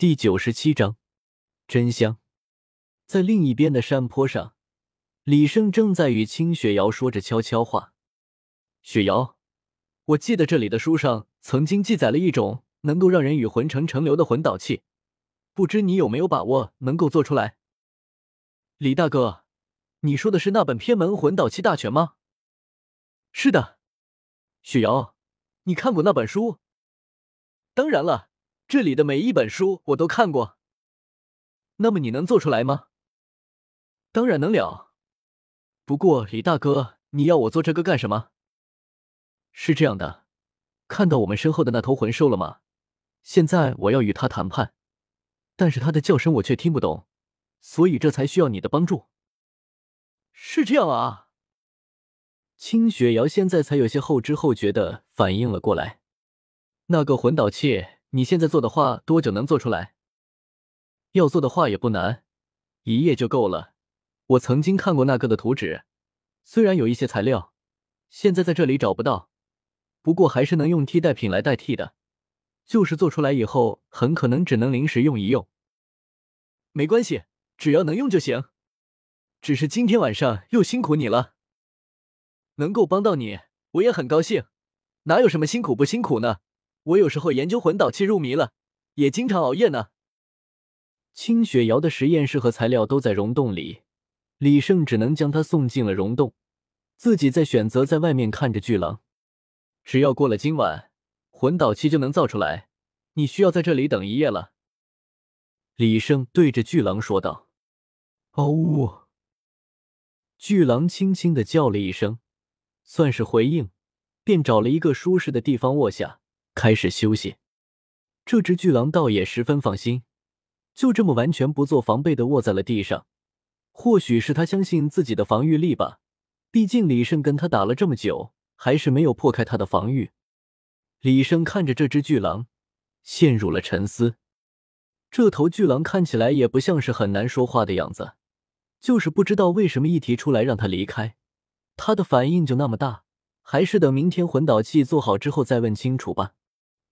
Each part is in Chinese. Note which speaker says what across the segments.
Speaker 1: 第九十七章真香。在另一边的山坡上，李胜正在与清雪瑶说着悄悄话。雪瑶，我记得这里的书上曾经记载了一种能够让人与魂成成流的魂导器，不知你有没有把握能够做出来？李大哥，你说的是那本《偏门魂导器大全》吗？是的。雪瑶，你看过那本书？当然了。这里的每一本书我都看过，那么你能做出来吗？当然能了。不过李大哥，你要我做这个干什么？是这样的，看到我们身后的那头魂兽了吗？现在我要与他谈判，但是他的叫声我却听不懂，所以这才需要你的帮助。是这样啊。清雪瑶现在才有些后知后觉的反应了过来，那个魂导器。你现在做的话，多久能做出来？要做的话也不难，一夜就够了。我曾经看过那个的图纸，虽然有一些材料现在在这里找不到，不过还是能用替代品来代替的。就是做出来以后，很可能只能临时用一用。没关系，只要能用就行。只是今天晚上又辛苦你了，能够帮到你，我也很高兴。哪有什么辛苦不辛苦呢？我有时候研究魂导器入迷了，也经常熬夜呢。清雪瑶的实验室和材料都在溶洞里，李胜只能将她送进了溶洞，自己再选择在外面看着巨狼。只要过了今晚，魂导器就能造出来。你需要在这里等一夜了。李胜对着巨狼说道：“嗷呜！”巨狼轻轻的叫了一声，算是回应，便找了一个舒适的地方卧下。开始休息，这只巨狼倒也十分放心，就这么完全不做防备的卧在了地上。或许是他相信自己的防御力吧，毕竟李胜跟他打了这么久，还是没有破开他的防御。李胜看着这只巨狼，陷入了沉思。这头巨狼看起来也不像是很难说话的样子，就是不知道为什么一提出来让他离开，他的反应就那么大。还是等明天魂导器做好之后再问清楚吧。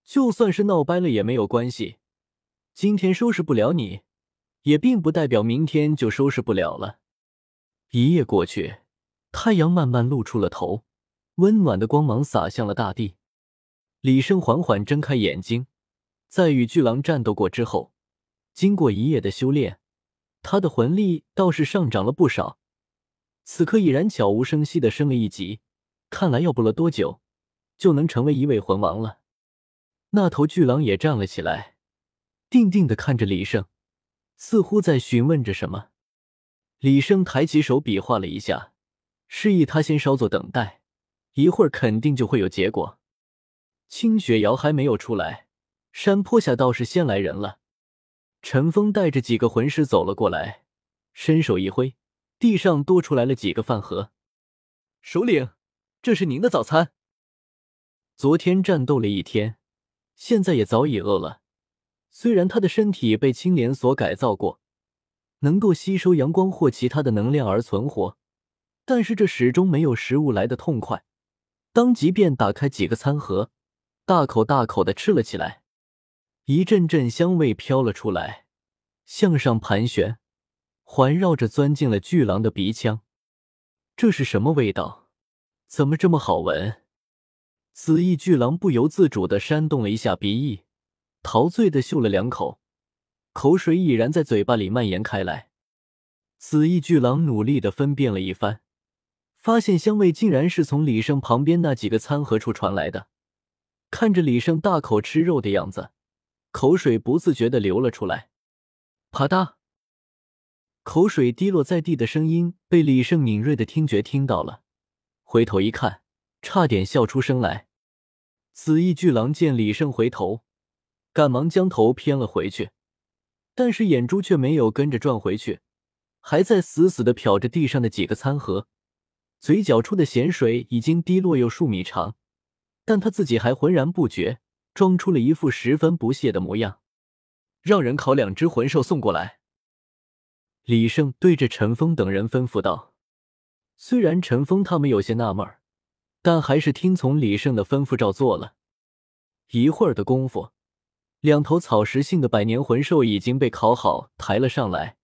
Speaker 1: 就算是闹掰了也没有关系，今天收拾不了你，也并不代表明天就收拾不了了。一夜过去，太阳慢慢露出了头，温暖的光芒洒向了大地。李生缓缓睁开眼睛，在与巨狼战斗过之后，经过一夜的修炼，他的魂力倒是上涨了不少，此刻已然悄无声息的升了一级，看来要不了多久，就能成为一位魂王了。那头巨狼也站了起来，定定的看着李胜，似乎在询问着什么。李胜抬起手比划了一下，示意他先稍作等待，一会儿肯定就会有结果。清雪瑶还没有出来，山坡下倒是先来人了。陈峰带着几个魂师走了过来，伸手一挥，地上多出来了几个饭盒。首领，这是您的早餐。昨天战斗了一天。现在也早已饿了。虽然他的身体被青莲所改造过，能够吸收阳光或其他的能量而存活，但是这始终没有食物来的痛快。当即便打开几个餐盒，大口大口的吃了起来。一阵阵香味飘了出来，向上盘旋，环绕着钻进了巨狼的鼻腔。这是什么味道？怎么这么好闻？紫翼巨狼不由自主的扇动了一下鼻翼，陶醉的嗅了两口，口水已然在嘴巴里蔓延开来。紫翼巨狼努力的分辨了一番，发现香味竟然是从李胜旁边那几个餐盒处传来的。看着李胜大口吃肉的样子，口水不自觉的流了出来。啪嗒，口水滴落在地的声音被李胜敏锐的听觉听到了，回头一看，差点笑出声来。紫翼巨狼见李胜回头，赶忙将头偏了回去，但是眼珠却没有跟着转回去，还在死死的瞟着地上的几个餐盒，嘴角处的咸水已经滴落有数米长，但他自己还浑然不觉，装出了一副十分不屑的模样。让人烤两只魂兽送过来。李胜对着陈峰等人吩咐道。虽然陈峰他们有些纳闷儿。但还是听从李胜的吩咐照做了。一会儿的功夫，两头草食性的百年魂兽已经被烤好抬了上来。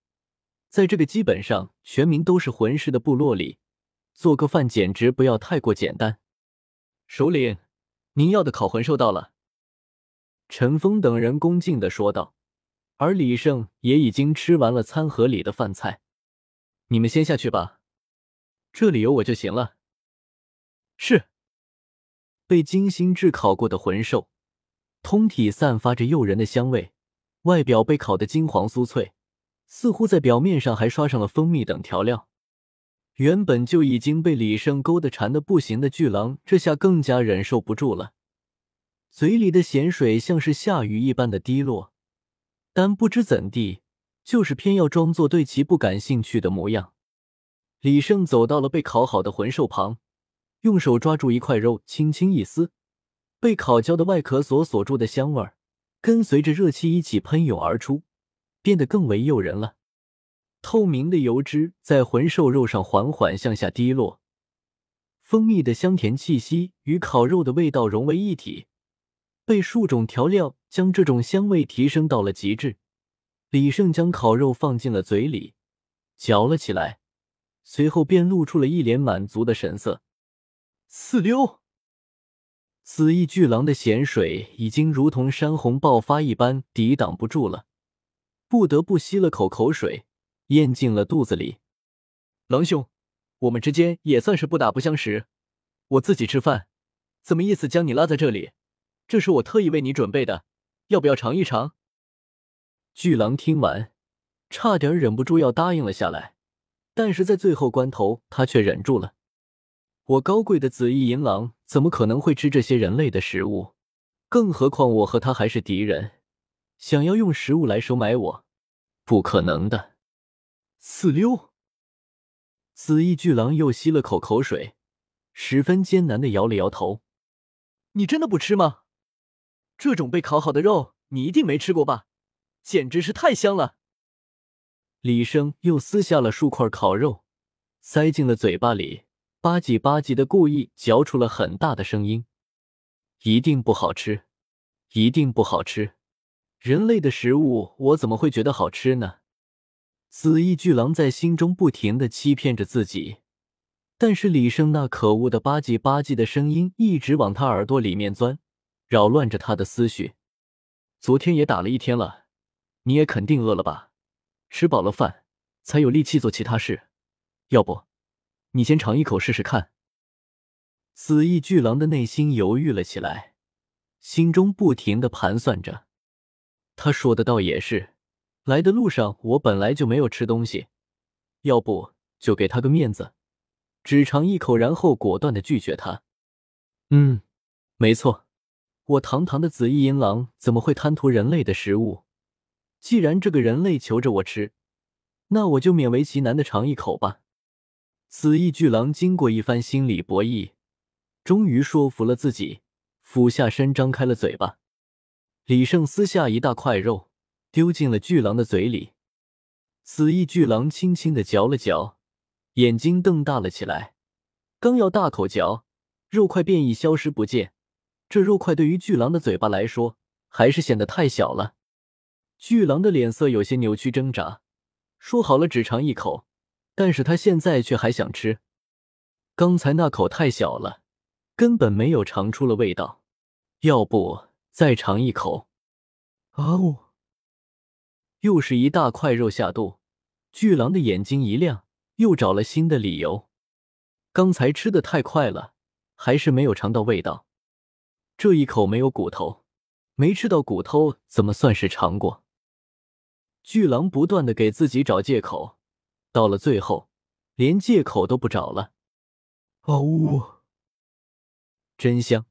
Speaker 1: 在这个基本上全民都是魂师的部落里，做个饭简直不要太过简单。首领，您要的烤魂兽到了。陈峰等人恭敬的说道，而李胜也已经吃完了餐盒里的饭菜。你们先下去吧，这里有我就行了。是。被精心炙烤过的魂兽，通体散发着诱人的香味，外表被烤得金黄酥脆，似乎在表面上还刷上了蜂蜜等调料。原本就已经被李胜勾得馋得不行的巨狼，这下更加忍受不住了，嘴里的咸水像是下雨一般的滴落，但不知怎地，就是偏要装作对其不感兴趣的模样。李胜走到了被烤好的魂兽旁。用手抓住一块肉，轻轻一撕，被烤焦的外壳所锁住的香味儿，跟随着热气一起喷涌而出，变得更为诱人了。透明的油脂在魂兽肉上缓缓向下滴落，蜂蜜的香甜气息与烤肉的味道融为一体，被数种调料将这种香味提升到了极致。李胜将烤肉放进了嘴里，嚼了起来，随后便露出了一脸满足的神色。四溜，紫翼巨狼的咸水已经如同山洪爆发一般抵挡不住了，不得不吸了口口水，咽进了肚子里。狼兄，我们之间也算是不打不相识。我自己吃饭，怎么意思将你拉在这里？这是我特意为你准备的，要不要尝一尝？巨狼听完，差点忍不住要答应了下来，但是在最后关头，他却忍住了。我高贵的紫翼银狼怎么可能会吃这些人类的食物？更何况我和他还是敌人，想要用食物来收买我，不可能的。四溜，紫翼巨狼又吸了口口水，十分艰难的摇了摇头：“你真的不吃吗？这种被烤好的肉，你一定没吃过吧？简直是太香了。”李生又撕下了数块烤肉，塞进了嘴巴里。吧唧吧唧的，故意嚼出了很大的声音。一定不好吃，一定不好吃！人类的食物，我怎么会觉得好吃呢？紫翼巨狼在心中不停的欺骗着自己，但是李胜那可恶的吧唧吧唧的声音一直往他耳朵里面钻，扰乱着他的思绪。昨天也打了一天了，你也肯定饿了吧？吃饱了饭，才有力气做其他事。要不？你先尝一口试试看。紫翼巨狼的内心犹豫了起来，心中不停的盘算着。他说的倒也是，来的路上我本来就没有吃东西，要不就给他个面子，只尝一口，然后果断的拒绝他。嗯，没错，我堂堂的紫翼银狼怎么会贪图人类的食物？既然这个人类求着我吃，那我就勉为其难的尝一口吧。紫翼巨狼经过一番心理博弈，终于说服了自己，俯下身，张开了嘴巴。李胜撕下一大块肉，丢进了巨狼的嘴里。紫翼巨狼轻轻的嚼了嚼，眼睛瞪大了起来，刚要大口嚼，肉块便已消失不见。这肉块对于巨狼的嘴巴来说，还是显得太小了。巨狼的脸色有些扭曲挣扎，说好了只尝一口。但是他现在却还想吃，刚才那口太小了，根本没有尝出了味道。要不再尝一口？啊呜！又是一大块肉下肚，巨狼的眼睛一亮，又找了新的理由。刚才吃的太快了，还是没有尝到味道。这一口没有骨头，没吃到骨头，怎么算是尝过？巨狼不断的给自己找借口。到了最后，连借口都不找了。哦呜，真香！